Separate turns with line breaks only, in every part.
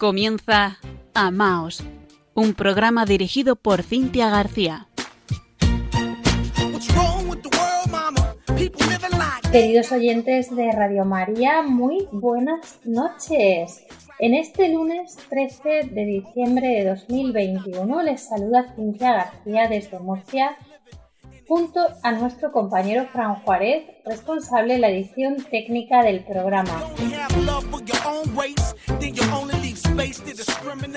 Comienza Amaos, un programa dirigido por Cintia García.
Queridos oyentes de Radio María, muy buenas noches. En este lunes 13 de diciembre de 2021 les saluda Cintia García desde Murcia junto a nuestro compañero Fran Juárez, responsable de la edición técnica del programa.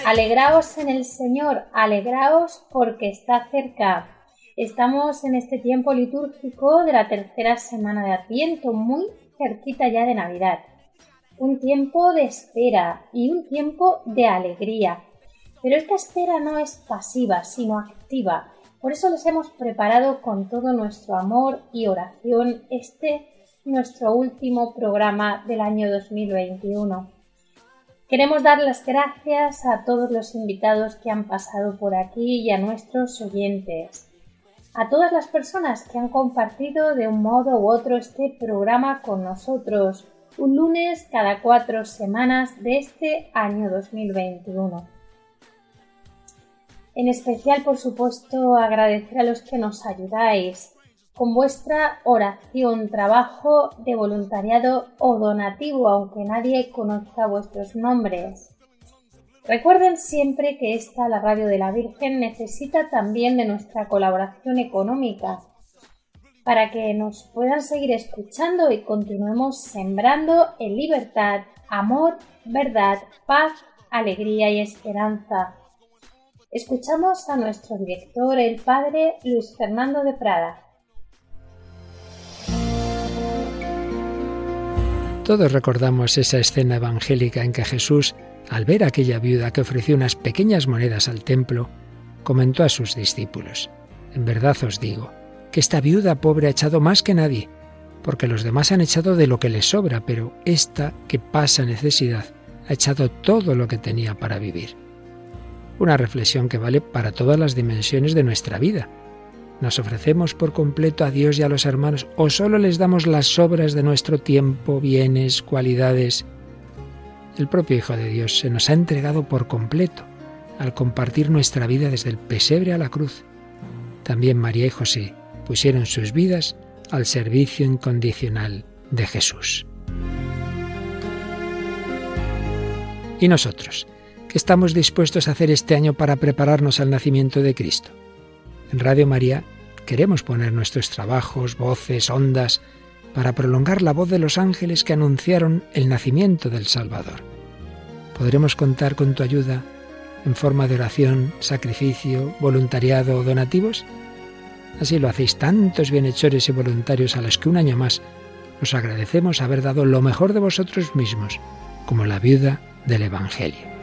Alegraos en el Señor, alegraos porque está cerca. Estamos en este tiempo litúrgico de la tercera semana de Adviento, muy cerquita ya de Navidad. Un tiempo de espera y un tiempo de alegría. Pero esta espera no es pasiva, sino activa por eso les hemos preparado con todo nuestro amor y oración este nuestro último programa del año 2021. Queremos dar las gracias a todos los invitados que han pasado por aquí y a nuestros oyentes, a todas las personas que han compartido de un modo u otro este programa con nosotros, un lunes cada cuatro semanas de este año 2021. En especial, por supuesto, agradecer a los que nos ayudáis con vuestra oración, trabajo de voluntariado o donativo, aunque nadie conozca vuestros nombres. Recuerden siempre que esta, la Radio de la Virgen, necesita también de nuestra colaboración económica para que nos puedan seguir escuchando y continuemos sembrando en libertad, amor, verdad, paz, alegría y esperanza. Escuchamos a nuestro director, el padre Luis Fernando de Prada.
Todos recordamos esa escena evangélica en que Jesús, al ver aquella viuda que ofreció unas pequeñas monedas al templo, comentó a sus discípulos, En verdad os digo, que esta viuda pobre ha echado más que nadie, porque los demás han echado de lo que les sobra, pero esta que pasa necesidad ha echado todo lo que tenía para vivir. Una reflexión que vale para todas las dimensiones de nuestra vida. ¿Nos ofrecemos por completo a Dios y a los hermanos o solo les damos las sobras de nuestro tiempo, bienes, cualidades? El propio Hijo de Dios se nos ha entregado por completo al compartir nuestra vida desde el pesebre a la cruz. También María y José pusieron sus vidas al servicio incondicional de Jesús. ¿Y nosotros? Estamos dispuestos a hacer este año para prepararnos al nacimiento de Cristo? En Radio María queremos poner nuestros trabajos, voces, ondas, para prolongar la voz de los ángeles que anunciaron el nacimiento del Salvador. ¿Podremos contar con tu ayuda en forma de oración, sacrificio, voluntariado o donativos? Así lo hacéis tantos bienhechores y voluntarios a los que un año más os agradecemos haber dado lo mejor de vosotros mismos, como la viuda del Evangelio.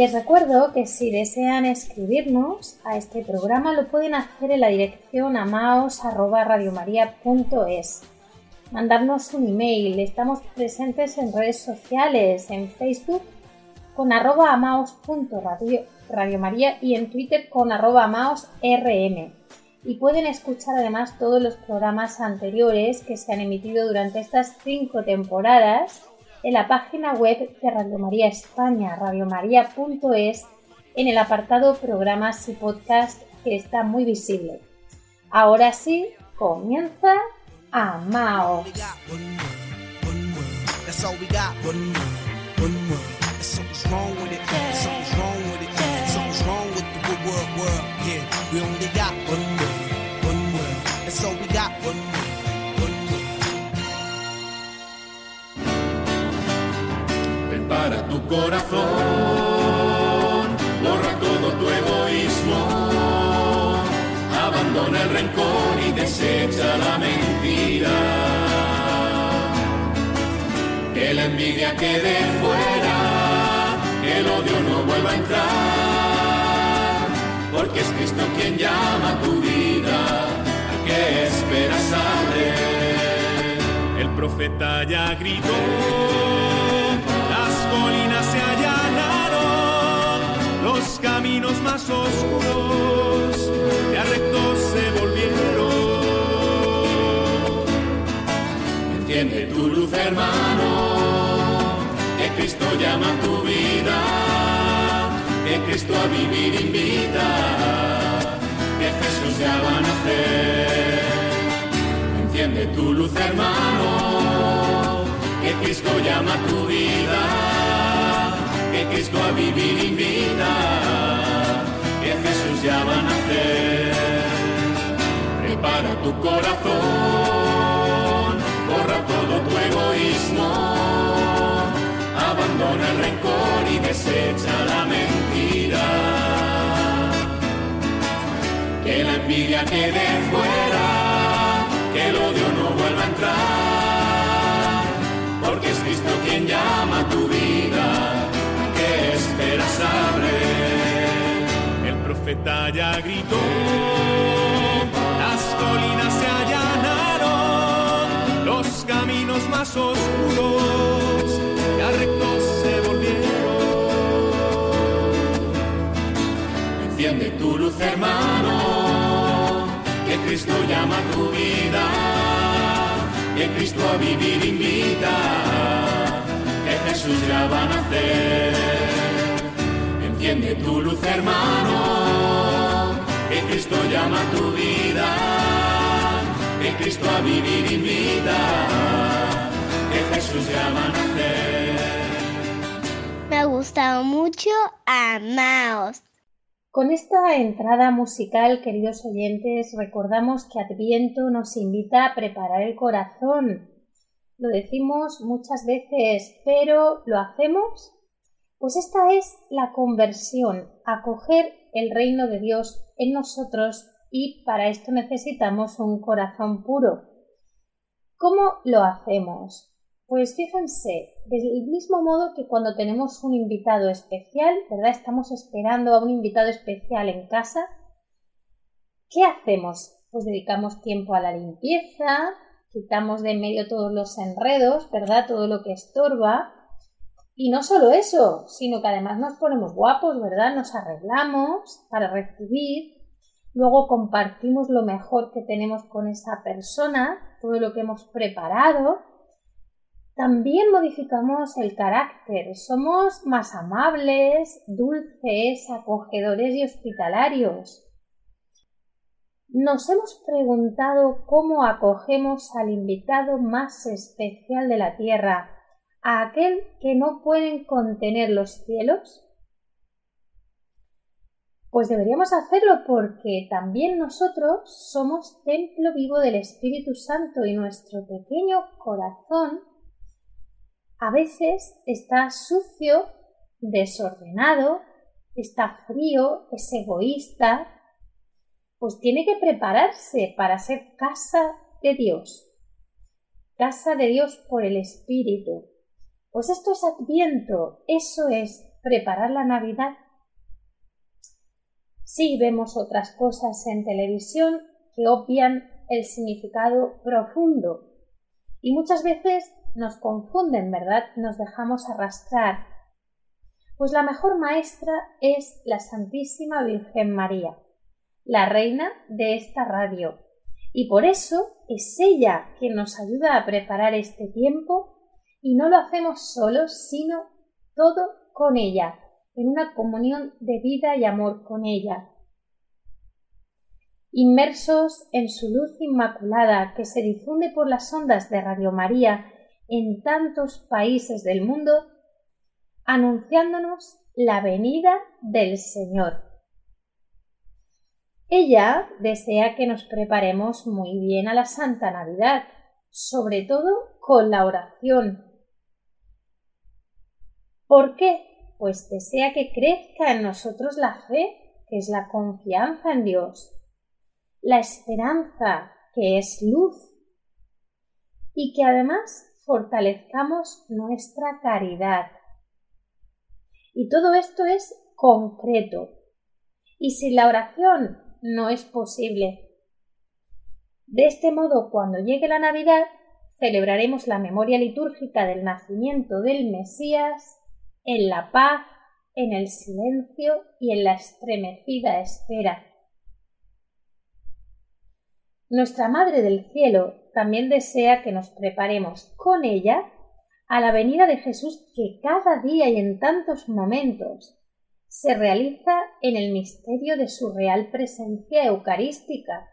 Les recuerdo que si desean escribirnos a este programa lo pueden hacer en la dirección amaos.radiomaria.es. Mandarnos un email. Estamos presentes en redes sociales, en Facebook con arroba y en Twitter con arroba amaosrm. Y pueden escuchar además todos los programas anteriores que se han emitido durante estas cinco temporadas en la página web de Radio María España, radiomaria.es, en el apartado Programas y Podcast que está muy visible. Ahora sí, comienza Amao.
Para tu corazón, borra todo tu egoísmo, abandona el rencor y desecha la mentira. que la envidia quede fuera, que el odio no vuelva a entrar, porque es Cristo quien llama a tu vida, ¿a qué esperas saber?
El profeta ya gritó, colinas se allanaron, los caminos más oscuros ya rectos se volvieron.
Enciende tu luz, hermano, que Cristo llama a tu vida, que Cristo a vivir invita, que Jesús ya va a nacer. Enciende tu luz, hermano, que Cristo llama a tu vida, Cristo a vivir invita, que Jesús ya va a nacer. Prepara tu corazón, borra todo tu egoísmo, abandona el rencor y desecha la mentira. Que la envidia quede fuera, que el odio no vuelva a entrar, porque es Cristo quien llama a tu vida, ¿qué esperas saber?
El profeta ya gritó, las colinas se allanaron, los caminos más oscuros ya rectos se volvieron.
Enciende tu luz, hermano, que Cristo llama a tu vida, que Cristo a vivir invita, que Jesús ya va a nacer. Enciende tu luz, hermano, que Cristo llama a tu vida, que Cristo a vivir invita, que Jesús va a nacer.
Me ha gustado mucho Amaos.
Con esta entrada musical, queridos oyentes, recordamos que Adviento nos invita a preparar el corazón. Lo decimos muchas veces, pero ¿lo hacemos? Pues esta es la conversión, acoger el reino de Dios en nosotros y para esto necesitamos un corazón puro. ¿Cómo lo hacemos? Pues fíjense, del mismo modo que cuando tenemos un invitado especial, ¿verdad? Estamos esperando a un invitado especial en casa. ¿Qué hacemos? Pues dedicamos tiempo a la limpieza, quitamos de en medio todos los enredos, ¿verdad? Todo lo que estorba. Y no solo eso, sino que además nos ponemos guapos, ¿verdad? Nos arreglamos para recibir. Luego compartimos lo mejor que tenemos con esa persona, todo lo que hemos preparado. También modificamos el carácter, somos más amables, dulces, acogedores y hospitalarios. Nos hemos preguntado cómo acogemos al invitado más especial de la tierra, a aquel que no pueden contener los cielos. Pues deberíamos hacerlo porque también nosotros somos templo vivo del Espíritu Santo y nuestro pequeño corazón a veces está sucio, desordenado, está frío, es egoísta, pues tiene que prepararse para ser casa de Dios. Casa de Dios por el Espíritu. Pues esto es adviento, eso es preparar la Navidad. Sí vemos otras cosas en televisión que obvian el significado profundo y muchas veces nos confunden, ¿verdad? Nos dejamos arrastrar. Pues la mejor maestra es la Santísima Virgen María, la reina de esta radio. Y por eso es ella quien nos ayuda a preparar este tiempo y no lo hacemos solos, sino todo con ella, en una comunión de vida y amor con ella. Inmersos en su luz inmaculada que se difunde por las ondas de Radio María en tantos países del mundo, anunciándonos la venida del Señor. Ella desea que nos preparemos muy bien a la Santa Navidad, sobre todo con la oración. ¿Por qué? Pues desea que crezca en nosotros la fe, que es la confianza en Dios, la esperanza, que es luz, y que además fortalezcamos nuestra caridad. Y todo esto es concreto. Y sin la oración no es posible. De este modo, cuando llegue la Navidad, celebraremos la memoria litúrgica del nacimiento del Mesías en la paz, en el silencio y en la estremecida espera. Nuestra Madre del Cielo también desea que nos preparemos con ella a la venida de Jesús que cada día y en tantos momentos se realiza en el misterio de su real presencia eucarística.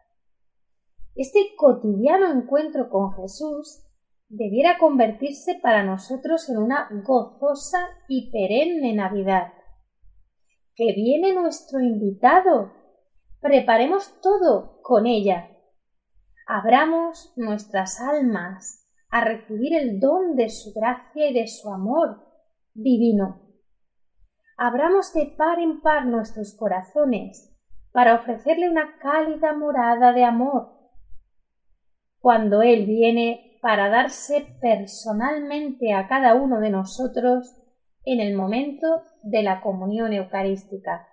Este cotidiano encuentro con Jesús debiera convertirse para nosotros en una gozosa y perenne Navidad. Que viene nuestro invitado. Preparemos todo con ella. Abramos nuestras almas a recibir el don de su gracia y de su amor divino. Abramos de par en par nuestros corazones para ofrecerle una cálida morada de amor. Cuando Él viene para darse personalmente a cada uno de nosotros en el momento de la comunión eucarística.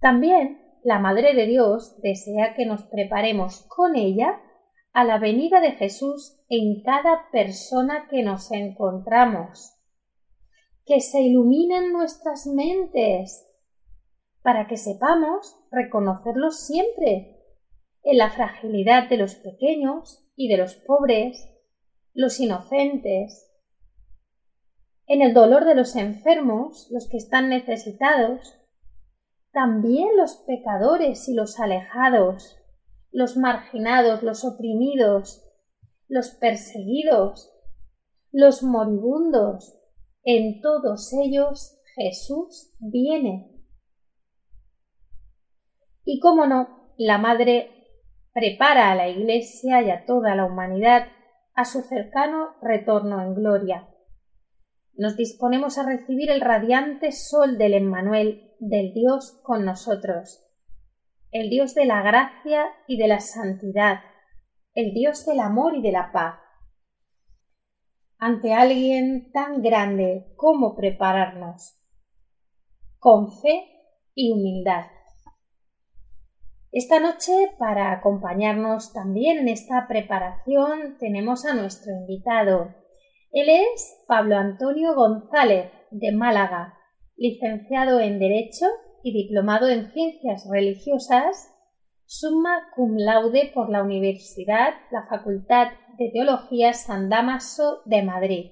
También la Madre de Dios desea que nos preparemos con ella a la venida de Jesús en cada persona que nos encontramos. Que se iluminen nuestras mentes para que sepamos reconocerlo siempre en la fragilidad de los pequeños y de los pobres, los inocentes, en el dolor de los enfermos, los que están necesitados, también los pecadores y los alejados, los marginados, los oprimidos, los perseguidos, los moribundos, en todos ellos Jesús viene. Y cómo no, la Madre prepara a la Iglesia y a toda la humanidad a su cercano retorno en gloria. Nos disponemos a recibir el radiante sol del Emmanuel, del Dios con nosotros, el Dios de la gracia y de la santidad, el Dios del amor y de la paz. Ante alguien tan grande, ¿cómo prepararnos? Con fe y humildad. Esta noche, para acompañarnos también en esta preparación, tenemos a nuestro invitado. Él es Pablo Antonio González, de Málaga, licenciado en Derecho y diplomado en Ciencias Religiosas, summa cum laude por la Universidad, la Facultad de Teología San Damaso de Madrid.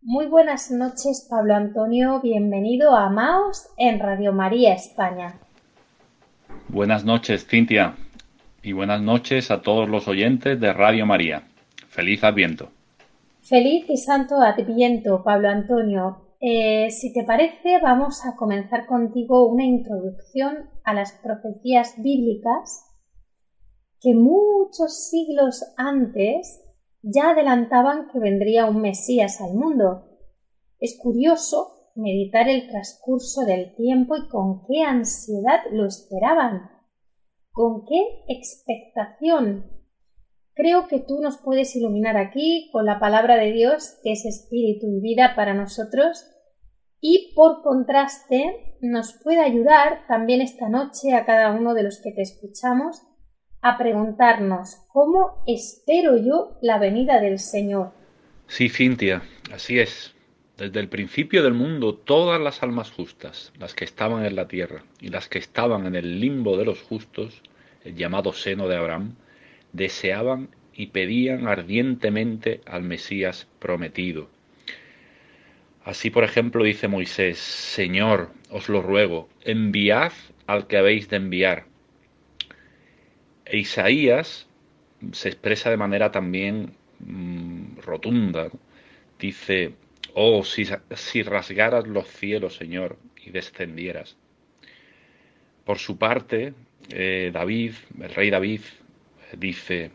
Muy buenas noches, Pablo Antonio. Bienvenido a Maos en Radio María España.
Buenas noches, Cintia. Y buenas noches a todos los oyentes de Radio María. Feliz Adviento.
Feliz y santo Adviento, Pablo Antonio. Eh, si te parece, vamos a comenzar contigo una introducción a las profecías bíblicas que muchos siglos antes ya adelantaban que vendría un Mesías al mundo. Es curioso meditar el transcurso del tiempo y con qué ansiedad lo esperaban, con qué expectación. Creo que tú nos puedes iluminar aquí con la palabra de Dios, que es espíritu y vida para nosotros, y por contraste nos puede ayudar también esta noche a cada uno de los que te escuchamos a preguntarnos cómo espero yo la venida del Señor.
Sí, Cintia, así es. Desde el principio del mundo, todas las almas justas, las que estaban en la tierra y las que estaban en el limbo de los justos, el llamado seno de Abraham, deseaban y pedían ardientemente al Mesías prometido. Así, por ejemplo, dice Moisés, Señor, os lo ruego, enviad al que habéis de enviar. E Isaías se expresa de manera también mm, rotunda. Dice, oh, si, rasgaras los cielos, Señor, y descendieras. Por su parte, eh, David, el rey David, dice,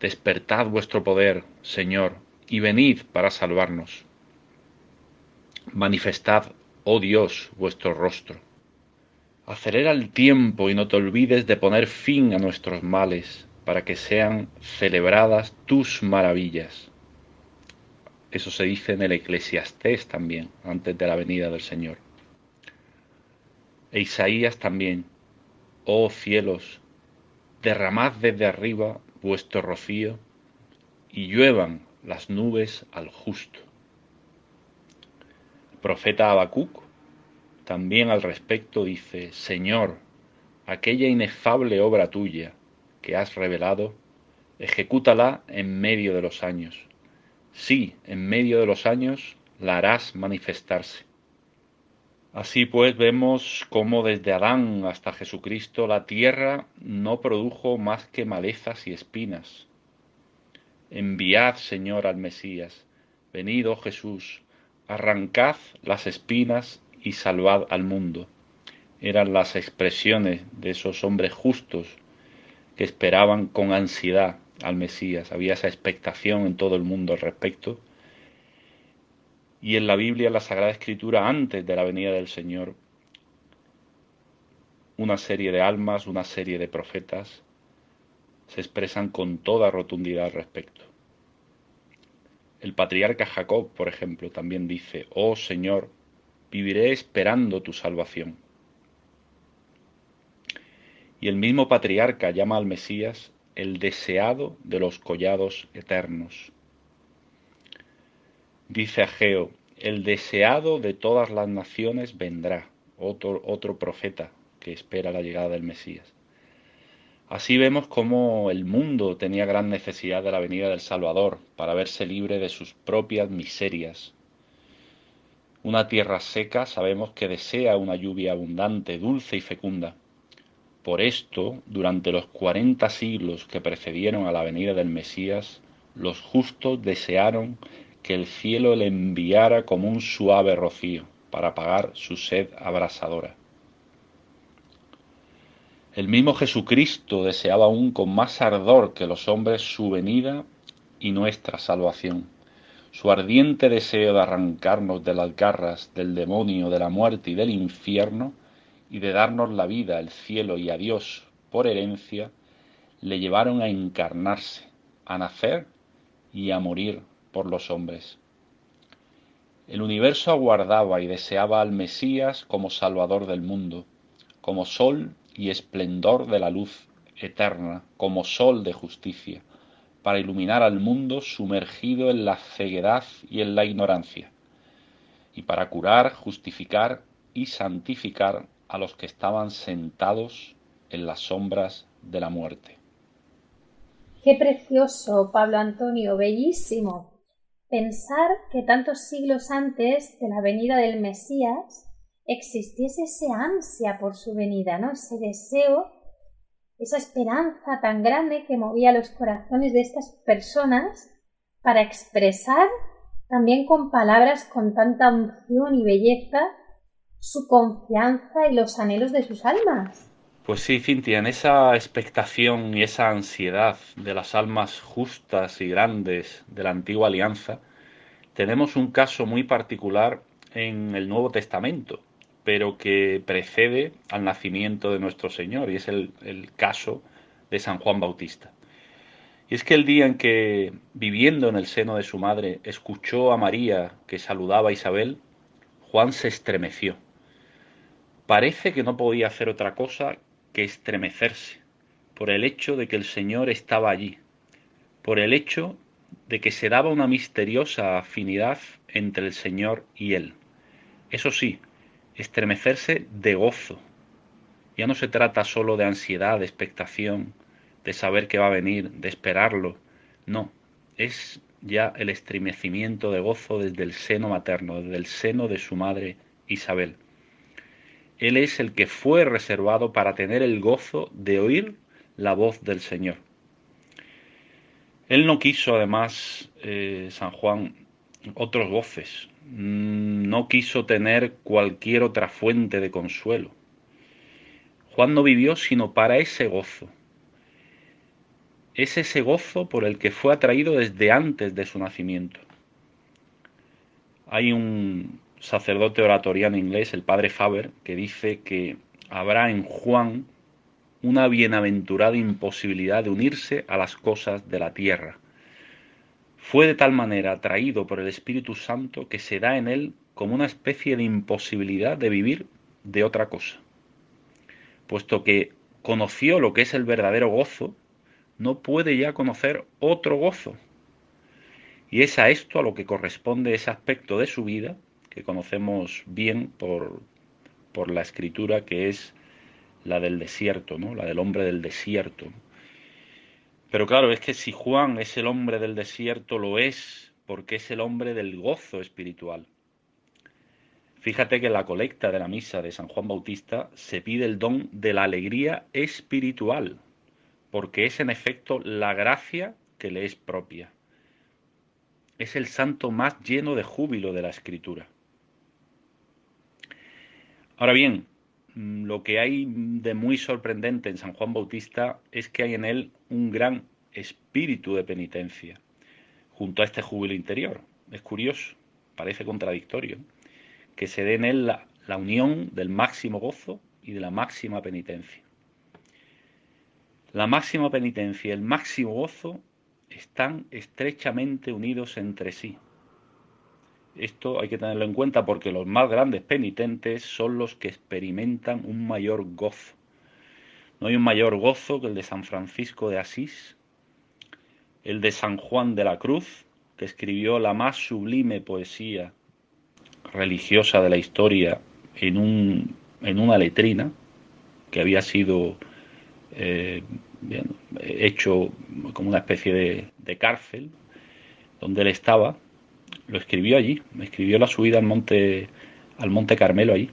despertad vuestro poder, Señor, y venid para salvarnos. Manifestad, oh Dios, vuestro rostro. Acelera el tiempo y no te olvides de poner fin a nuestros males. para que sean celebradas tus maravillas. Eso se dice en el Eclesiastés también, antes de la venida del Señor. E Isaías también, oh cielos, derramad desde arriba vuestro rocío y lluevan las nubes al justo. El profeta Habacuc también al respecto dice, Señor, aquella inefable obra tuya que has revelado, ejecútala en medio de los años. Sí, en medio de los años la harás manifestarse. Así pues vemos cómo desde Adán hasta Jesucristo la tierra no produjo más que malezas y espinas. Enviad, Señor, al Mesías. Venid, oh Jesús, arrancad las espinas y salvad al mundo. Eran las expresiones de esos hombres justos que esperaban con ansiedad al Mesías. Había esa expectación en todo el mundo al respecto. Y en la Biblia, en la Sagrada Escritura, antes de la venida del Señor, una serie de almas, una serie de profetas, se expresan con toda rotundidad al respecto. El patriarca Jacob, por ejemplo, también dice, Oh Señor, viviré esperando tu salvación. Y el mismo patriarca llama al Mesías el deseado de los collados eternos. Dice Ageo, el deseado de todas las naciones vendrá, otro, otro profeta que espera la llegada del Mesías. Así vemos cómo el mundo tenía gran necesidad de la venida del Salvador para verse libre de sus propias miserias, una tierra seca sabemos que desea una lluvia abundante, dulce y fecunda. Por esto, durante los cuarenta siglos que precedieron a la venida del Mesías, los justos desearon que el cielo le enviara como un suave rocío para apagar su sed abrasadora. El mismo Jesucristo deseaba aún con más ardor que los hombres su venida y nuestra salvación su ardiente deseo de arrancarnos de las garras del demonio, de la muerte y del infierno, y de darnos la vida, el cielo y a Dios por herencia, le llevaron a encarnarse, a nacer y a morir por los hombres. El universo aguardaba y deseaba al Mesías como Salvador del mundo, como sol y esplendor de la luz eterna, como sol de justicia, para iluminar al mundo sumergido en la ceguedad y en la ignorancia, y para curar, justificar y santificar a los que estaban sentados en las sombras de la muerte.
Qué precioso, Pablo Antonio, bellísimo. Pensar que tantos siglos antes de la venida del Mesías existiese esa ansia por su venida, ¿no? Ese deseo esa esperanza tan grande que movía los corazones de estas personas para expresar también con palabras con tanta unción y belleza su confianza y los anhelos de sus almas.
Pues sí, Cintia, en esa expectación y esa ansiedad de las almas justas y grandes de la antigua alianza, tenemos un caso muy particular en el Nuevo Testamento, pero que precede al nacimiento de nuestro Señor, y es el, caso de San Juan Bautista. Y es que el día en que, viviendo en el seno de su madre, escuchó a María que saludaba a Isabel, Juan se estremeció. Parece que no podía hacer otra cosa que estremecerse por el hecho de que el Señor estaba allí, por el hecho de que se daba una misteriosa afinidad entre el Señor y él. Eso sí, estremecerse de gozo. Ya no se trata solo de ansiedad, de expectación, de saber que va a venir, de esperarlo. No, es ya el estremecimiento de gozo desde el seno materno, desde el seno de su madre Isabel. Él es el que fue reservado para tener el gozo de oír la voz del Señor. Él no quiso, además, eh, San Juan, otros voces, Mm, no quiso tener cualquier otra fuente de consuelo. Juan no vivió sino para ese gozo. Es ese gozo por el que fue atraído desde antes de su nacimiento. Hay un sacerdote oratoriano inglés, el padre Faber, que dice que habrá en Juan una bienaventurada imposibilidad de unirse a las cosas de la tierra. Fue de tal manera atraído por el Espíritu Santo que se da en él como una especie de imposibilidad de vivir de otra cosa. Puesto que conoció lo que es el verdadero gozo, no puede ya conocer otro gozo. Y es a esto a lo que corresponde ese aspecto de su vida que conocemos bien por, por la escritura que es la del desierto, ¿no? la del hombre del desierto. Pero claro, es que si Juan es el hombre del desierto, lo es porque es el hombre del gozo espiritual. Fíjate que en la colecta de la misa de San Juan Bautista se pide el don de la alegría espiritual, porque es en efecto la gracia que le es propia. Es el santo más lleno de júbilo de la escritura. Ahora bien, mm, lo que hay de muy sorprendente en San Juan Bautista es que hay en él un gran espíritu de penitencia, junto a este júbilo interior. Es curioso, parece contradictorio, que se dé en él la, la unión del máximo gozo y de la máxima penitencia. La máxima penitencia y el máximo gozo están estrechamente unidos entre sí. Esto hay que tenerlo en cuenta porque los más grandes penitentes son los que experimentan un mayor gozo. No hay un mayor gozo que el de San Francisco de Asís, el de San Juan de la Cruz, que escribió la más sublime poesía religiosa de la historia en, un, en una letrina que había sido eh, hecho como una especie de, de cárcel donde él estaba lo escribió allí, escribió la subida al monte, al monte Carmelo allí.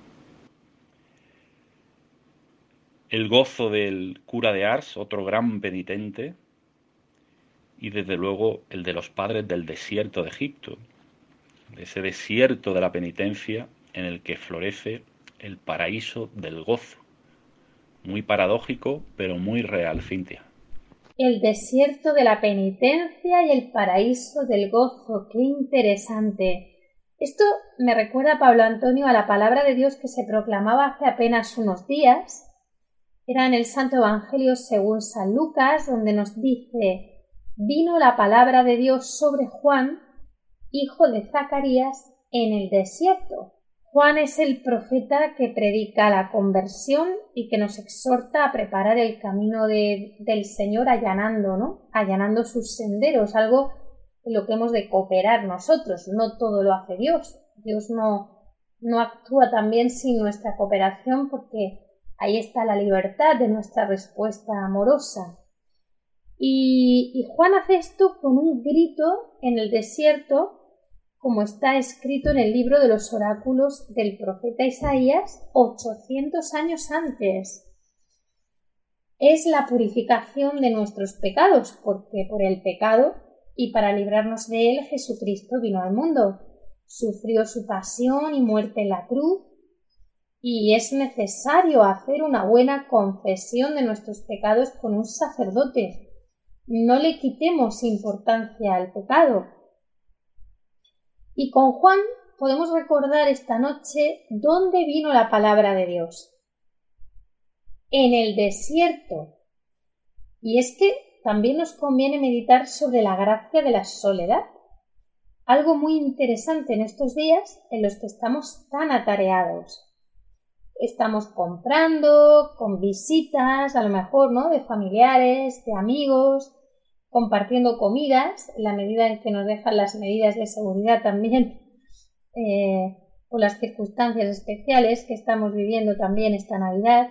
El gozo del cura de Ars, otro gran penitente, y desde luego el de los padres del desierto de Egipto, de ese desierto de la penitencia en el que florece el paraíso del gozo. Muy paradójico, pero muy real, Cintia
el desierto de la penitencia y el paraíso del gozo. Qué interesante. Esto me recuerda, Pablo Antonio, a la palabra de Dios que se proclamaba hace apenas unos días. Era en el Santo Evangelio según San Lucas, donde nos dice, vino la palabra de Dios sobre Juan, hijo de Zacarías, en el desierto Juan es el profeta que predica la conversión y que nos exhorta a preparar el camino del Señor allanando, ¿no? Allanando sus senderos, algo en lo que hemos de cooperar nosotros. No todo lo hace Dios. Dios no, no actúa también sin nuestra cooperación porque ahí está la libertad de nuestra respuesta amorosa. Y, y Juan hace esto con un grito en el desierto como está escrito en el libro de los oráculos del profeta Isaías 800 años antes. Es la purificación de nuestros pecados, porque por el pecado y para librarnos de él Jesucristo vino al mundo, sufrió su pasión y muerte en la cruz, y es necesario hacer una buena confesión de nuestros pecados con un sacerdote. No le quitemos importancia al pecado, y con Juan podemos recordar esta noche dónde vino la palabra de Dios. En el desierto. Y es que también nos conviene meditar sobre la gracia de la soledad, algo muy interesante en estos días en los que estamos tan atareados. Estamos comprando, con visitas, a lo mejor, ¿no? De familiares, de amigos, compartiendo comidas, la medida en que nos dejan las medidas de seguridad también, eh, o las circunstancias especiales que estamos viviendo también esta Navidad.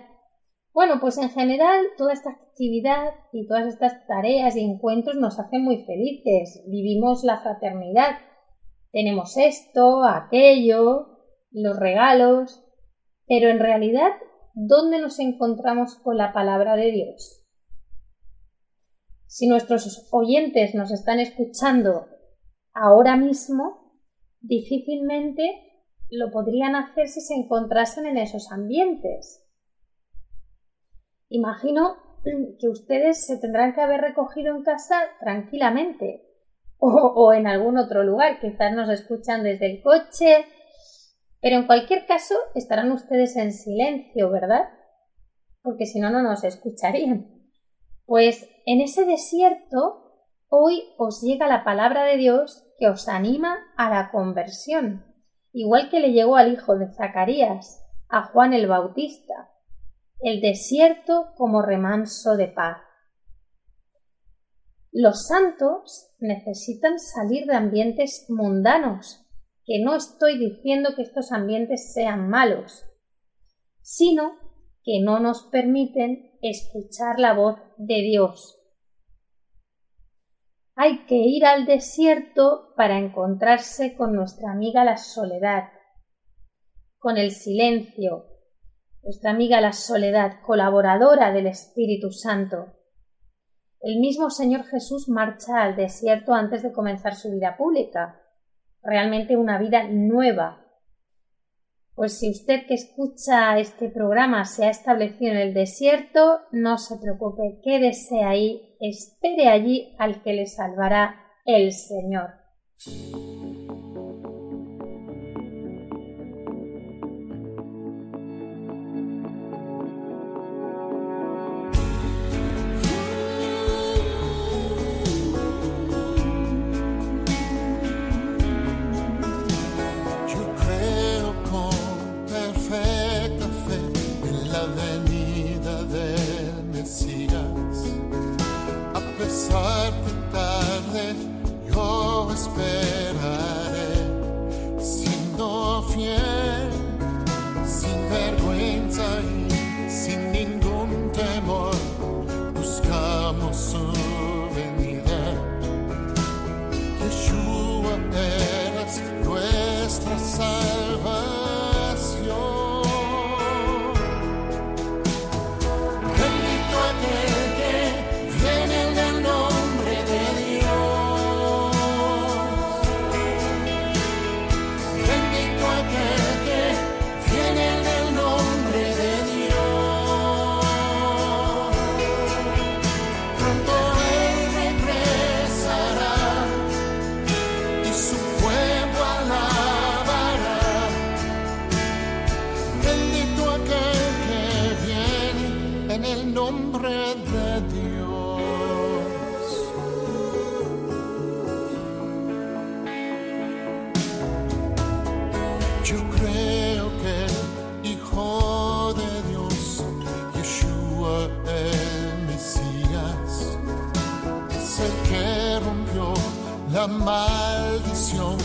Bueno, pues en general toda esta actividad y todas estas tareas y encuentros nos hacen muy felices. Vivimos la fraternidad. Tenemos esto, aquello, los regalos. Pero en realidad, ¿dónde nos encontramos con la palabra de Dios? Si nuestros oyentes nos están escuchando ahora mismo, difícilmente lo podrían hacer si se encontrasen en esos ambientes. Imagino que ustedes se tendrán que haber recogido en casa tranquilamente o, en algún otro lugar. Quizás nos escuchan desde el coche, pero en cualquier caso estarán ustedes en silencio, ¿verdad?
porque si no, no nos escucharían. Pues en ese desierto, hoy os llega la palabra de Dios que os anima a la conversión, igual que le llegó al hijo de Zacarías, a Juan el Bautista, el desierto como remanso de paz. Los santos necesitan salir de ambientes mundanos, que no estoy diciendo que estos ambientes sean malos, sino que no nos permiten escuchar la voz de Dios. Hay que ir al desierto para encontrarse con nuestra amiga la soledad, con el silencio, nuestra amiga la soledad, colaboradora del Espíritu Santo. El mismo Señor Jesús marcha al desierto antes de comenzar su vida pública, realmente una vida nueva. Pues si usted que escucha este programa se ha establecido en el desierto, no se preocupe, quédese ahí, espere allí al que le salvará el Señor. Yo creo que el Hijo de Dios, Yeshua el Mesías, es el que rompió la maldición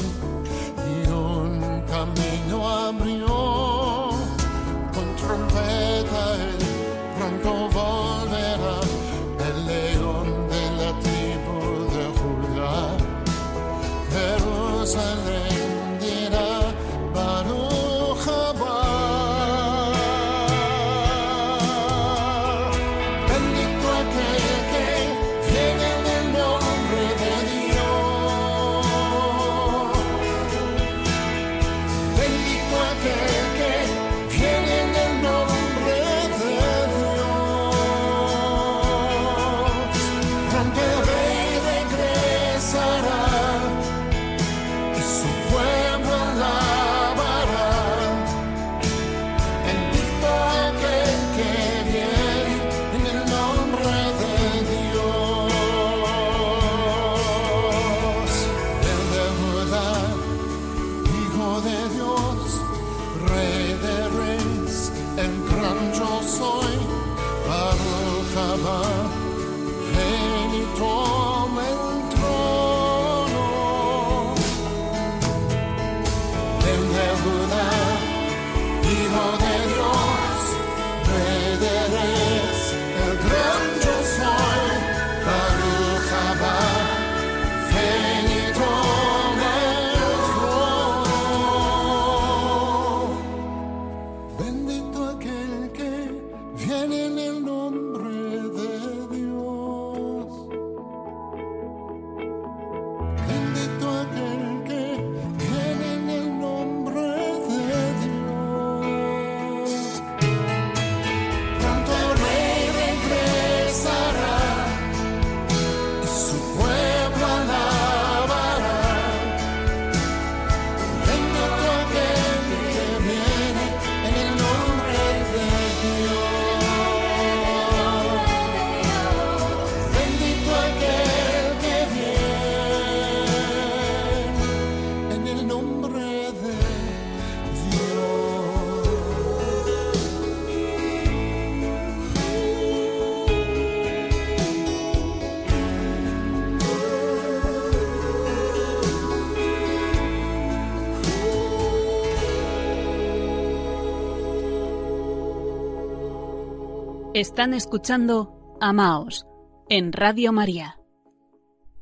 Están escuchando Amaos en Radio María.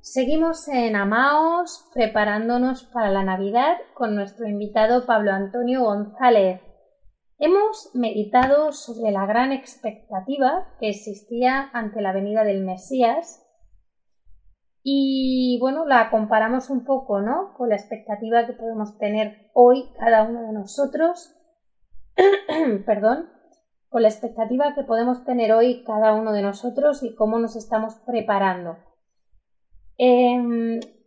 Seguimos en Amaos preparándonos para la Navidad con nuestro invitado Pablo Antonio González. Hemos meditado sobre la gran expectativa que existía ante la venida del Mesías y bueno, la comparamos un poco, ¿no? Con la expectativa que podemos tener hoy cada uno de nosotros. Perdón con la expectativa que podemos tener hoy cada uno de nosotros y cómo nos estamos preparando.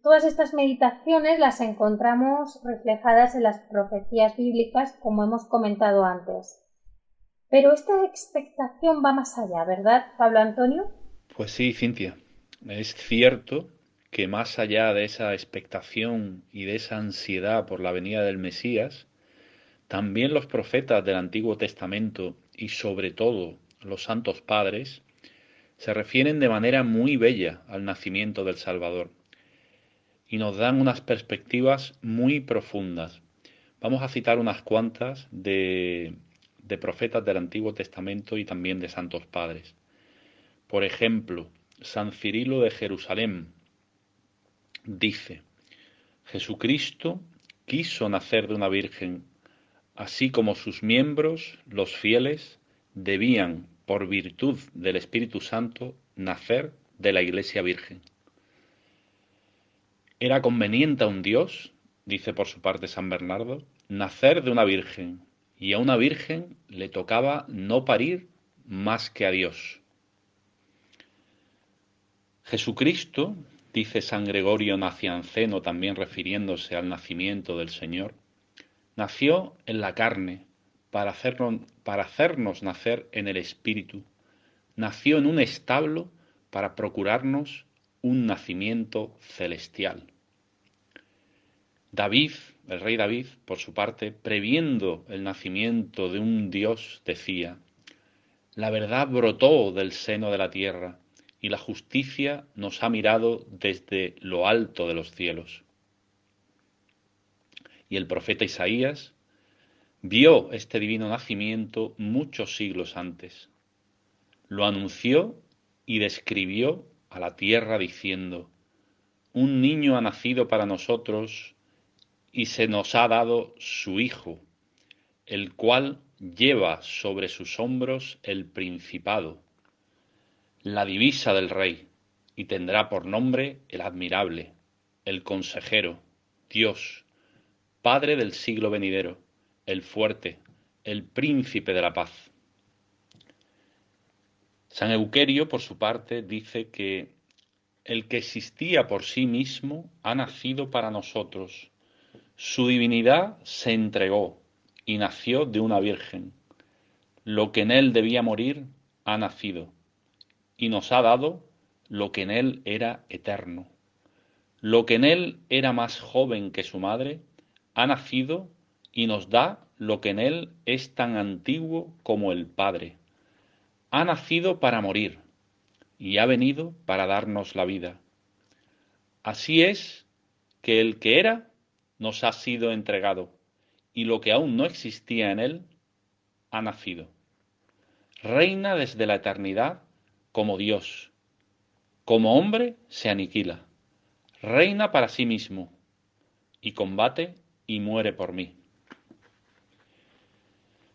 todas estas meditaciones las encontramos reflejadas en las profecías bíblicas, como hemos comentado antes. Pero esta expectación va más allá, ¿verdad, Pablo Antonio?
Pues sí, Cintia. Es cierto que más allá de esa expectación y de esa ansiedad por la venida del Mesías, también los profetas del Antiguo Testamento y sobre todo los santos padres se refieren de manera muy bella al nacimiento del Salvador y nos dan unas perspectivas muy profundas. Vamos a citar unas cuantas de, de profetas del Antiguo Testamento y también de santos padres. Por ejemplo, San Cirilo de Jerusalén dice, Jesucristo quiso nacer de una virgen así como sus miembros, los fieles, debían, por virtud del Espíritu Santo, nacer de la Iglesia Virgen. Era conveniente a un Dios, dice por su parte San Bernardo, nacer de una virgen, y a una virgen le tocaba no parir más que a Dios. Jesucristo, dice San Gregorio Nacianceno también refiriéndose al nacimiento del Señor, Nació en la carne para hacernos, nacer en el espíritu. Nació en un establo para procurarnos un nacimiento celestial. David, el rey David, por su parte, previendo el nacimiento de un Dios, decía, La verdad brotó del seno de la tierra, y la justicia nos ha mirado desde lo alto de los cielos y el profeta Isaías vio este divino nacimiento muchos siglos antes. Lo anunció y describió a la tierra diciendo, Un niño ha nacido para nosotros y se nos ha dado su Hijo, el cual lleva sobre sus hombros el principado, la divisa del Rey, y tendrá por nombre el admirable, el consejero, Dios, Padre del siglo venidero, el fuerte, el príncipe de la paz. San Euquerio, por su parte, dice que el que existía por sí mismo ha nacido para nosotros. Su divinidad se entregó y nació de una virgen. Lo que en él debía morir ha nacido y nos ha dado lo que en él era eterno. Lo que en él era más joven que su madre, ha nacido y nos da lo que en él es tan antiguo como el Padre. Ha nacido para morir y ha venido para darnos la vida. Así es que el que era nos ha sido entregado y lo que aún no existía en él ha nacido. Reina desde la eternidad como Dios. Como hombre se aniquila. Reina para sí mismo y combate y muere por mí.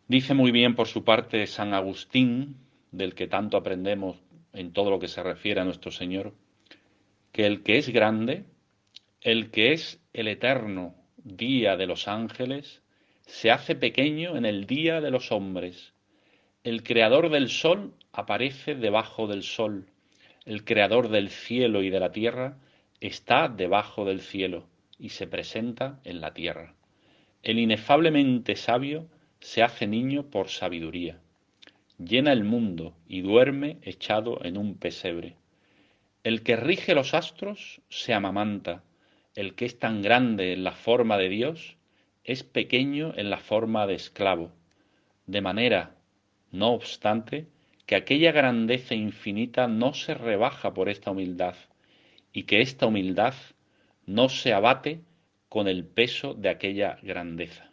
Dice muy bien por su parte San Agustín, del que tanto aprendemos en todo lo que se refiere a nuestro Señor, que el que es grande, el que es el eterno día de los ángeles, se hace pequeño en el día de los hombres. El creador del sol aparece debajo del sol. El creador del cielo y de la tierra está debajo del cielo y se presenta en la tierra. El inefablemente sabio se hace niño por sabiduría. Llena el mundo y duerme echado en un pesebre. El que rige los astros se amamanta. El que es tan grande en la forma de Dios es pequeño en la forma de esclavo. De manera, no obstante, que aquella grandeza infinita no se rebaja por esta humildad, y que esta humildad no se abate con el peso de aquella grandeza.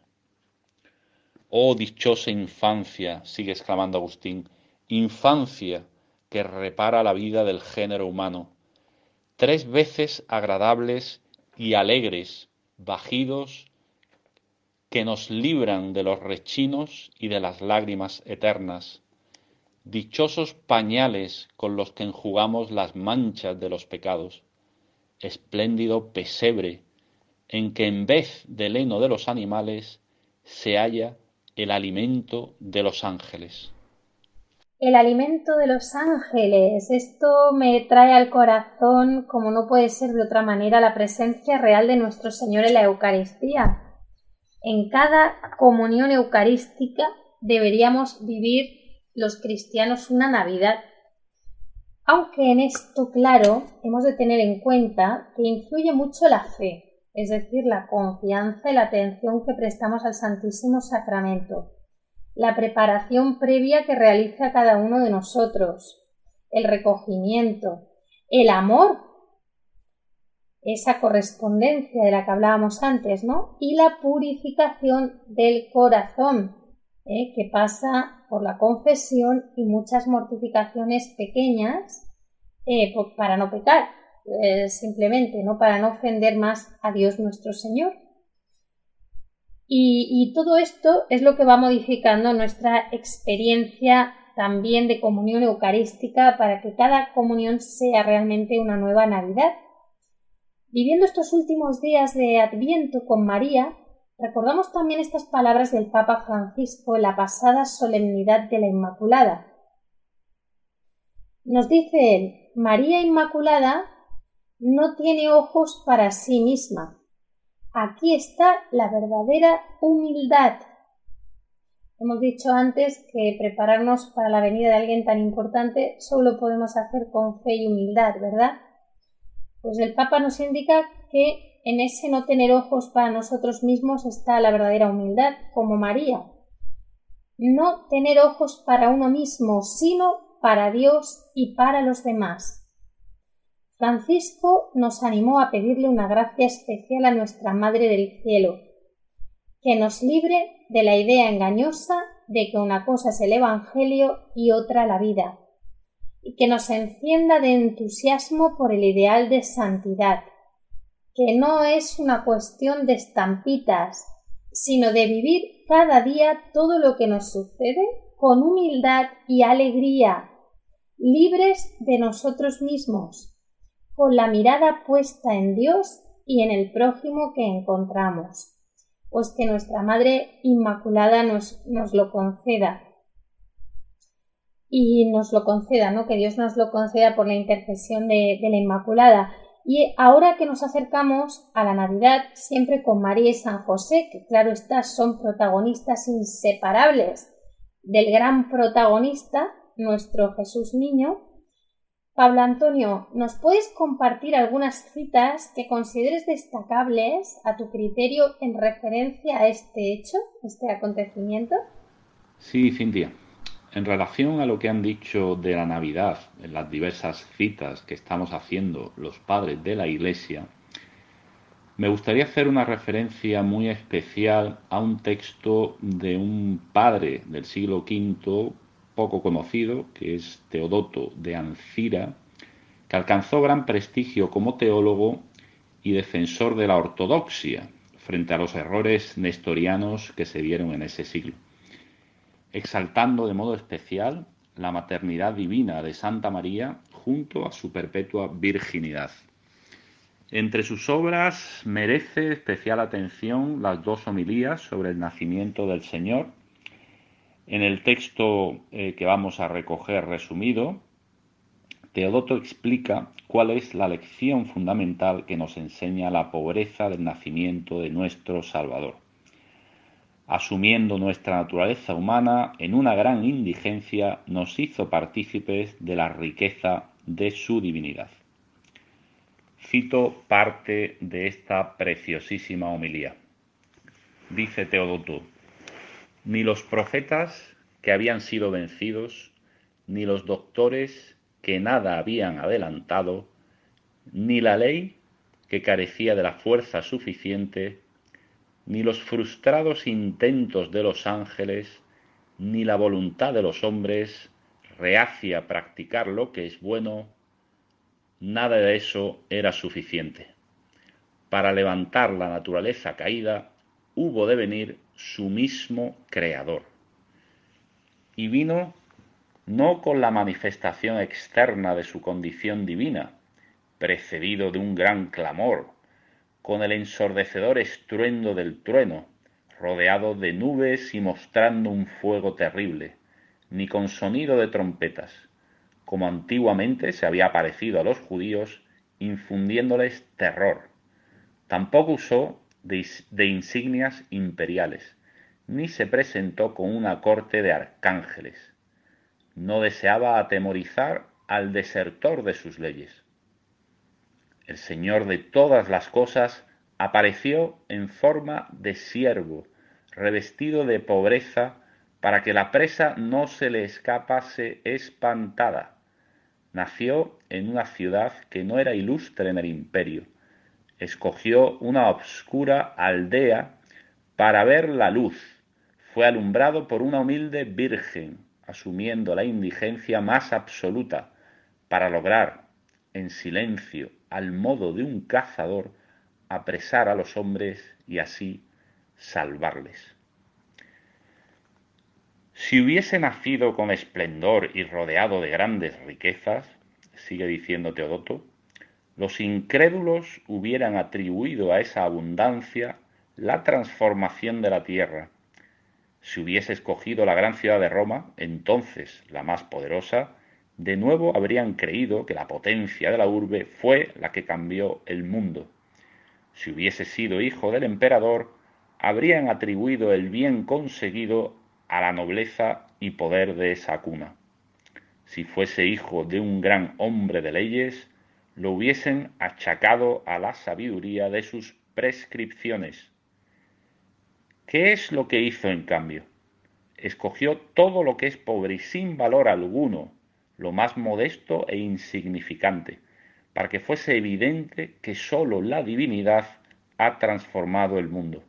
Oh dichosa infancia, sigue exclamando Agustín, infancia que repara la vida del género humano, tres veces agradables y alegres, bajidos, que nos libran de los rechinos y de las lágrimas eternas, dichosos pañales con los que enjugamos las manchas de los pecados, espléndido pesebre en que en vez del heno de los animales se halla el alimento de los ángeles.
El alimento de los ángeles. Esto me trae al corazón, como no puede ser de otra manera, la presencia real de nuestro Señor en la Eucaristía. En cada comunión eucarística deberíamos vivir los cristianos una Navidad. Aunque en esto, claro, hemos de tener en cuenta que influye mucho la fe, es decir, la confianza y la atención que prestamos al Santísimo Sacramento, la preparación previa que realiza cada uno de nosotros, el recogimiento, el amor, esa correspondencia de la que hablábamos antes, ¿no? Y la purificación del corazón, ¿eh? que pasa por la confesión y muchas mortificaciones pequeñas eh, para no pecar. Eh, simplemente, ¿no? Para no ofender más a Dios nuestro Señor. Y, todo esto es lo que va modificando nuestra experiencia también de comunión eucarística para que cada comunión sea realmente una nueva Navidad. Viviendo estos últimos días de Adviento con María, recordamos también estas palabras del Papa Francisco en la pasada solemnidad de la Inmaculada. Nos dice él, María Inmaculada no tiene ojos para sí misma. Aquí está la verdadera humildad. Hemos dicho antes que prepararnos para la venida de alguien tan importante solo podemos hacer con fe y humildad, ¿verdad? Pues el Papa nos indica que en ese no tener ojos para nosotros mismos está la verdadera humildad, como María. No tener ojos para uno mismo, sino para Dios y para los demás. Francisco nos animó a pedirle una gracia especial a nuestra Madre del Cielo, que nos libre de la idea engañosa de que una cosa es el Evangelio y otra la vida, y que nos encienda de entusiasmo por el ideal de santidad, que no es una cuestión de estampitas, sino de vivir cada día todo lo que nos sucede con humildad y alegría, libres de nosotros mismos con la mirada puesta en Dios y en el prójimo que encontramos. Pues que nuestra Madre Inmaculada nos, nos lo conceda. Y nos lo conceda, ¿no? Que Dios nos lo conceda por la intercesión de, de la Inmaculada. Y ahora que nos acercamos a la Navidad, siempre con María y San José, que claro está, son protagonistas inseparables del gran protagonista, nuestro Jesús Niño, Pablo Antonio, ¿nos puedes compartir algunas citas que consideres destacables a tu criterio en referencia a este hecho, este acontecimiento?
Sí, Cintia. En relación a lo que han dicho de la Navidad, en las diversas citas que estamos haciendo los padres de la Iglesia, me gustaría hacer una referencia muy especial a un texto de un padre del siglo V poco conocido, que es Teodoto de Ancira, que alcanzó gran prestigio como teólogo y defensor de la ortodoxia frente a los errores nestorianos que se dieron en ese siglo, exaltando de modo especial la maternidad divina de Santa María junto a su perpetua virginidad. Entre sus obras merece especial atención las dos homilías sobre el nacimiento del Señor en el texto eh, que vamos a recoger resumido, Teodoto explica cuál es la lección fundamental que nos enseña la pobreza del nacimiento de nuestro Salvador. Asumiendo nuestra naturaleza humana en una gran indigencia, nos hizo partícipes de la riqueza de su divinidad. Cito parte de esta preciosísima homilía. Dice Teodoto, ni los profetas que habían sido vencidos, ni los doctores que nada habían adelantado, ni la ley que carecía de la fuerza suficiente, ni los frustrados intentos de los ángeles, ni la voluntad de los hombres reacia a practicar lo que es bueno, nada de eso era suficiente. Para levantar la naturaleza caída, hubo de venir su mismo Creador. Y vino no con la manifestación externa de su condición divina, precedido de un gran clamor, con el ensordecedor estruendo del trueno, rodeado de nubes y mostrando un fuego terrible, ni con sonido de trompetas, como antiguamente se había aparecido a los judíos, infundiéndoles terror. Tampoco usó de, de insignias imperiales, ni se presentó con una corte de arcángeles. No deseaba atemorizar al desertor de sus leyes. El Señor de todas las cosas apareció en forma de siervo, revestido de pobreza, para que la presa no se le escapase espantada. Nació en una ciudad que no era ilustre en el imperio. Escogió una obscura aldea para ver la luz. Fue alumbrado por una humilde virgen, asumiendo la indigencia más absoluta, para lograr, en silencio, al modo de un cazador, apresar a los hombres y así salvarles. Si hubiese nacido con esplendor y rodeado de grandes riquezas, sigue diciendo Teodoto, los incrédulos hubieran atribuido a esa abundancia la transformación de la tierra. Si hubiese escogido la gran ciudad de Roma, entonces la más poderosa, de nuevo habrían creído que la potencia de la urbe fue la que cambió el mundo. Si hubiese sido hijo del emperador, habrían atribuido el bien conseguido a la nobleza y poder de esa cuna. Si fuese hijo de un gran hombre de leyes, lo hubiesen achacado a la sabiduría de sus prescripciones. ¿Qué es lo que hizo en cambio? Escogió todo lo que es pobre y sin valor alguno, lo más modesto e insignificante, para que fuese evidente que sólo la divinidad ha transformado el mundo.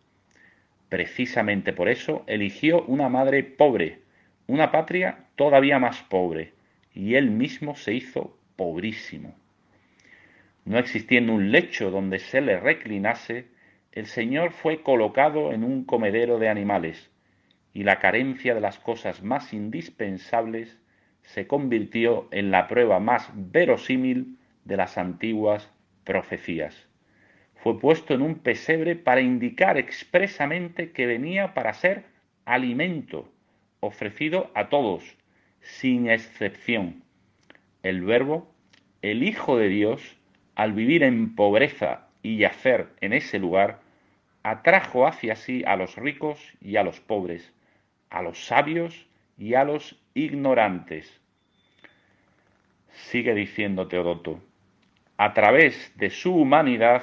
Precisamente por eso eligió una madre pobre, una patria todavía más pobre, y él mismo se hizo pobrísimo. No existiendo un lecho donde se le reclinase, el Señor fue colocado en un comedero de animales, y la carencia de las cosas más indispensables se convirtió en la prueba más verosímil de las antiguas profecías. Fue puesto en un pesebre para indicar expresamente que venía para ser alimento, ofrecido a todos, sin excepción. El Verbo, el Hijo de Dios, al vivir en pobreza y yacer en ese lugar, atrajo hacia sí a los ricos y a los pobres, a los sabios y a los ignorantes. Sigue diciendo Teodoto, a través de su humanidad,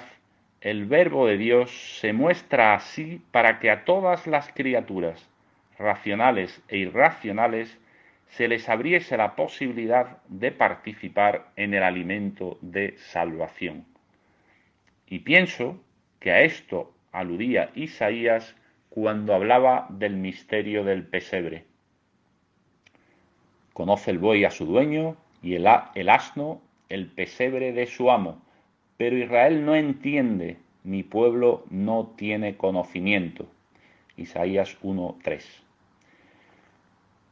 el Verbo de Dios se muestra así para que a todas las criaturas, racionales e irracionales, se les abriese la posibilidad de participar en el alimento de salvación. Y pienso que a esto aludía Isaías cuando hablaba del misterio del pesebre. Conoce el buey a su dueño y el, asno el pesebre de su amo, pero Israel no entiende, mi pueblo no tiene conocimiento. Isaías 1.3.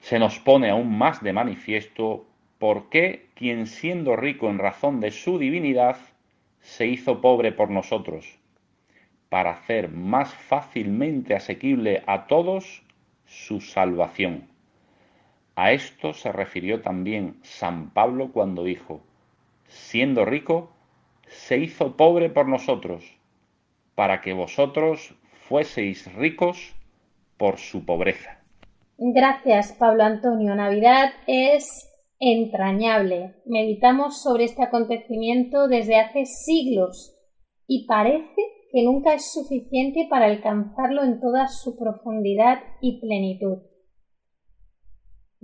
Se nos pone aún más de manifiesto por qué quien siendo rico en razón de su divinidad, se hizo pobre por nosotros, para hacer más fácilmente asequible a todos su salvación. A esto se refirió también San Pablo cuando dijo, siendo rico, se hizo pobre por nosotros, para que vosotros fueseis ricos por su pobreza.
Gracias, Pablo Antonio. Navidad es entrañable. Meditamos sobre este acontecimiento desde hace siglos y parece que nunca es suficiente para alcanzarlo en toda su profundidad y plenitud.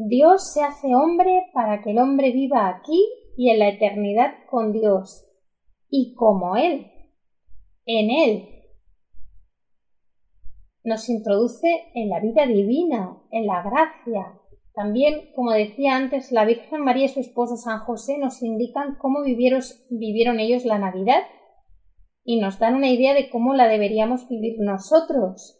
Dios se hace hombre para que el hombre viva aquí y en la eternidad con Dios, y como Él, en Él. Nos introduce en la vida divina, en la gracia, También, como decía antes, la Virgen María y su esposo San José nos indican cómo vivieron, vivieron ellos la Navidad y nos dan una idea de cómo la deberíamos vivir nosotros.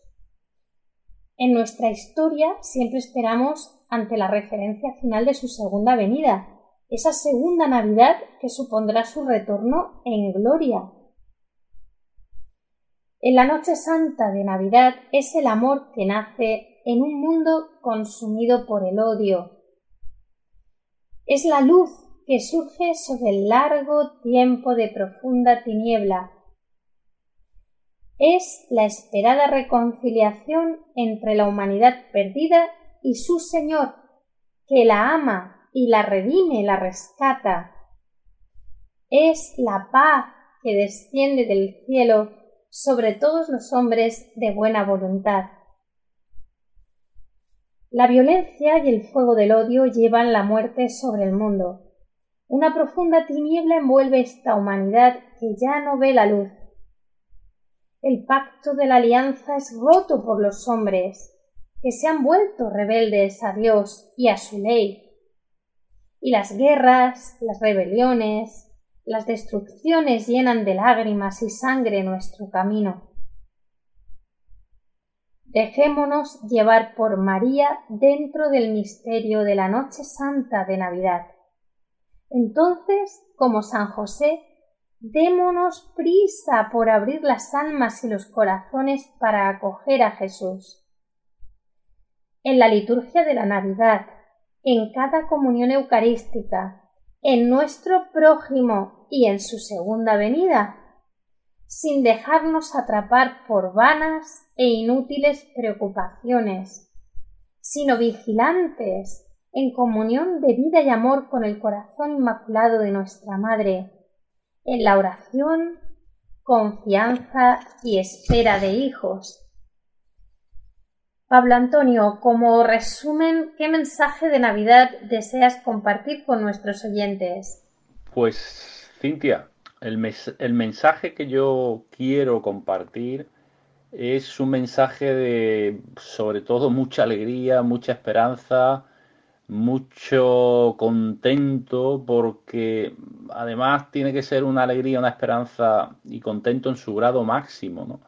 En nuestra historia siempre esperamos ante la referencia final de su segunda venida, esa segunda Navidad que supondrá su retorno en gloria. En la noche santa de Navidad es el amor que nace en un mundo consumido por el odio. Es la luz que surge sobre el largo tiempo de profunda tiniebla. Es la esperada reconciliación entre la humanidad perdida y su Señor, que la ama y la redime, la rescata. Es la paz que desciende del cielo sobre todos los hombres de buena voluntad. La violencia y el fuego del odio llevan la muerte sobre el mundo. Una profunda tiniebla envuelve esta humanidad que ya no ve la luz. El pacto de la alianza es roto por los hombres, que se han vuelto rebeldes a Dios y a su ley. Y las guerras, las rebeliones, las destrucciones llenan de lágrimas y sangre nuestro camino. Dejémonos llevar por María dentro del misterio de la noche santa de Navidad. Entonces, como San José, démonos prisa por abrir las almas y los corazones para acoger a Jesús. En la liturgia de la Navidad, en cada comunión eucarística, en nuestro prójimo y en su segunda venida, sin dejarnos atrapar por vanas e inútiles preocupaciones, sino vigilantes en comunión de vida y amor con el corazón inmaculado de nuestra Madre, en la oración, confianza y espera de hijos. Pablo Antonio, como resumen, ¿qué mensaje de Navidad deseas compartir con nuestros oyentes?
Pues, Cintia, el, mensaje que yo quiero compartir es un mensaje de, sobre todo, mucha alegría, mucha esperanza, mucho contento, porque además tiene que ser una alegría, una esperanza y contento en su grado máximo, ¿no?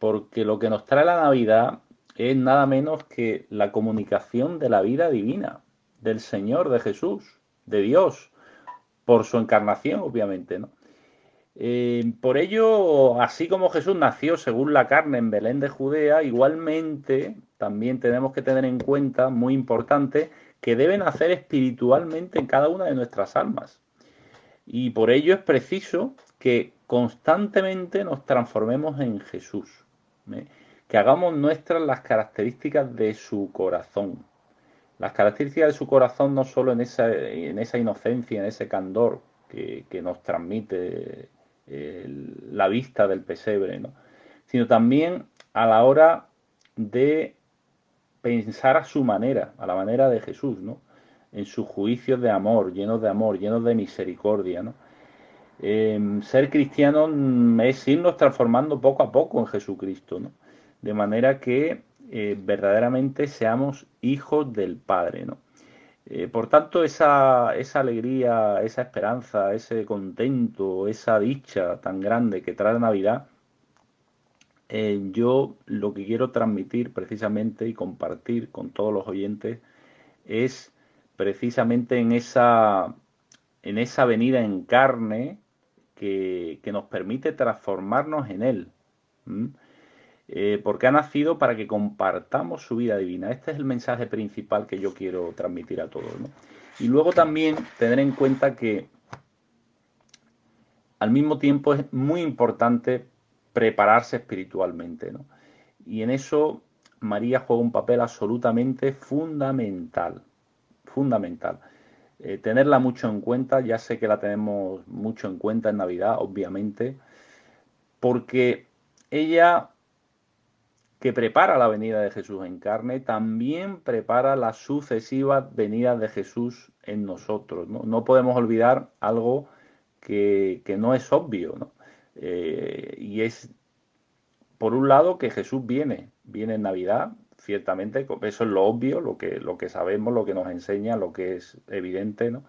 Porque lo que nos trae la Navidad es nada menos que la comunicación de la vida divina, del Señor, de Jesús, de Dios, por su encarnación, obviamente, ¿no? Eh, por ello, así como Jesús nació según la carne en Belén de Judea, igualmente también tenemos que tener en cuenta, muy importante, que debe nacer espiritualmente en cada una de nuestras almas. Y por ello es preciso que constantemente nos transformemos en Jesús, ¿eh? Que hagamos nuestras las características de su corazón. Las características de su corazón no solo en esa, en esa inocencia, en ese candor que, que nos transmite la vista del pesebre, ¿no? sino también a la hora de pensar a su manera, a la manera de Jesús, ¿no? en sus juicios de amor, llenos de amor, llenos de misericordia. ¿no? Em, ser cristiano es irnos transformando poco a poco en Jesucristo, ¿no? De manera que eh, verdaderamente seamos hijos del Padre. ¿no? Eh, por tanto, esa, esa, alegría, esa esperanza, ese contento, esa dicha tan grande que trae Navidad, eh, yo lo que quiero transmitir precisamente y compartir con todos los oyentes es precisamente en esa, en esa venida en carne que, nos permite transformarnos en Él. Eh, porque ha nacido para que compartamos su vida divina. Este es el mensaje principal que yo quiero transmitir a todos. Y luego también tener en cuenta que al mismo tiempo es muy importante prepararse espiritualmente. Y en eso María juega un papel absolutamente fundamental. Fundamental. Eh, tenerla mucho en cuenta, ya sé que la tenemos mucho en cuenta en Navidad, obviamente, porque ella que prepara la venida de Jesús en carne, también prepara la sucesiva venida de Jesús en nosotros. No, podemos olvidar algo que, no es obvio, ¿no? Eh, y es, por un lado, que Jesús viene, viene en Navidad, ciertamente, eso es lo obvio, lo que, lo que sabemos, lo que nos enseña, lo que es evidente, ¿no?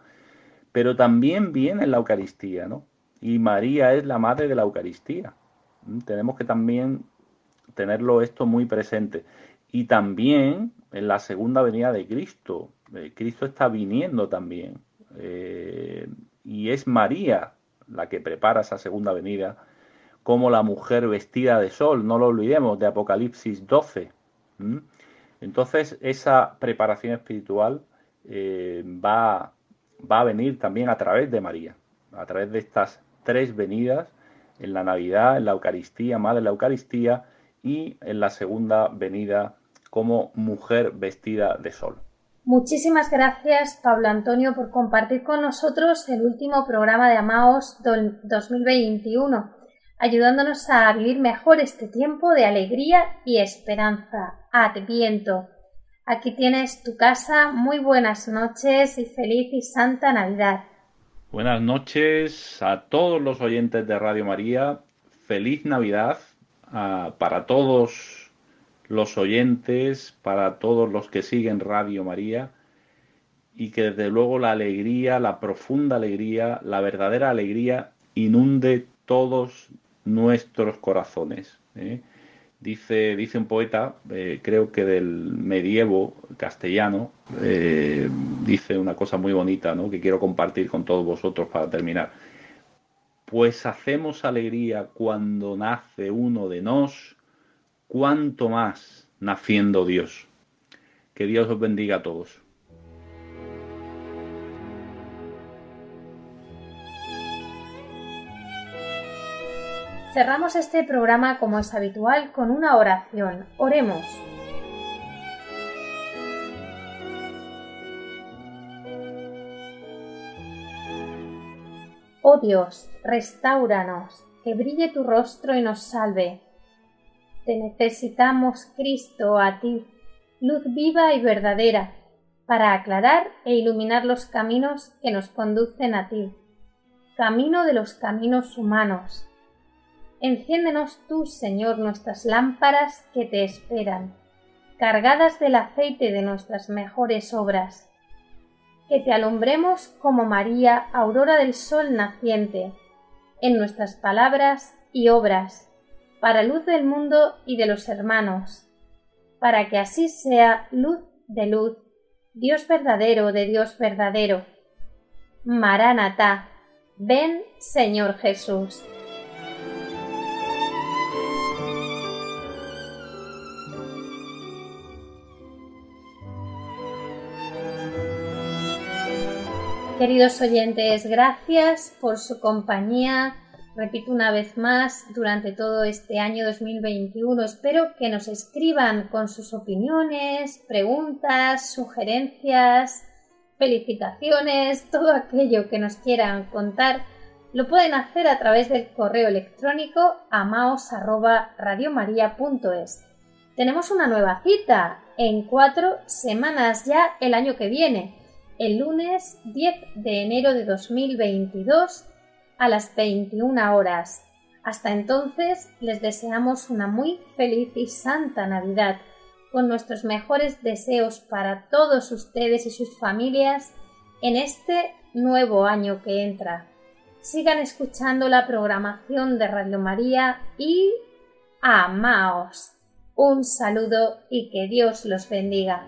Pero también viene en la Eucaristía, ¿no? Y María es la madre de la Eucaristía. Tenemos que también tenerlo esto muy presente. Y también en la segunda venida de Cristo. Eh, Cristo está viniendo también. Eh, y es María la que prepara esa segunda venida como la mujer vestida de sol, no lo olvidemos, de Apocalipsis 12. Entonces, esa preparación espiritual eh, va, va a venir también a través de María, a través de estas tres venidas en la Navidad, en la Eucaristía, Madre de la Eucaristía y en la segunda venida como mujer vestida de sol.
Muchísimas gracias, Pablo Antonio, por compartir con nosotros el último programa de Amaos 2021 ayudándonos a vivir mejor este tiempo de alegría y esperanza. Adviento. Aquí tienes tu casa. Muy buenas noches y feliz y santa Navidad.
Buenas noches a todos los oyentes de Radio María. Feliz Navidad para todos los oyentes, para todos los que siguen Radio María y que desde luego la alegría, la profunda alegría, la verdadera alegría inunde todos nuestros corazones. ¿eh? Dice, dice un poeta, eh, creo que del medievo castellano, eh, dice una cosa muy bonita ¿no? que quiero compartir con todos vosotros para terminar. Pues hacemos alegría cuando nace uno de nos, cuanto más naciendo Dios. Que Dios os bendiga a todos.
Cerramos este programa como es habitual con una oración. Oremos. Oh Dios, restauranos, que brille tu rostro y nos salve. Te necesitamos, Cristo, a ti, luz viva y verdadera, para aclarar e iluminar los caminos que nos conducen a ti, camino de los caminos humanos Enciéndenos tú, Señor, nuestras lámparas que te esperan, cargadas del aceite de nuestras mejores obras. Que te alumbremos como María, aurora del sol naciente, en nuestras palabras y obras, para luz del mundo y de los hermanos, para que así sea luz de luz, Dios verdadero de Dios verdadero. Maránata, ven Señor Jesús. Queridos oyentes, gracias por su compañía. Repito una vez más, durante todo este año 2021 espero que nos escriban con sus opiniones, preguntas, sugerencias, felicitaciones, todo aquello que nos quieran contar. Lo pueden hacer a través del correo electrónico amaos@radiomaria.es. Tenemos una nueva cita en cuatro semanas ya el año que viene el lunes 10 de enero de 2022 a las 21 horas. Hasta entonces les deseamos una muy feliz y santa Navidad con nuestros mejores deseos para todos ustedes y sus familias en este nuevo año que entra. Sigan escuchando la programación de Radio María y amaos. Un saludo y que Dios los bendiga.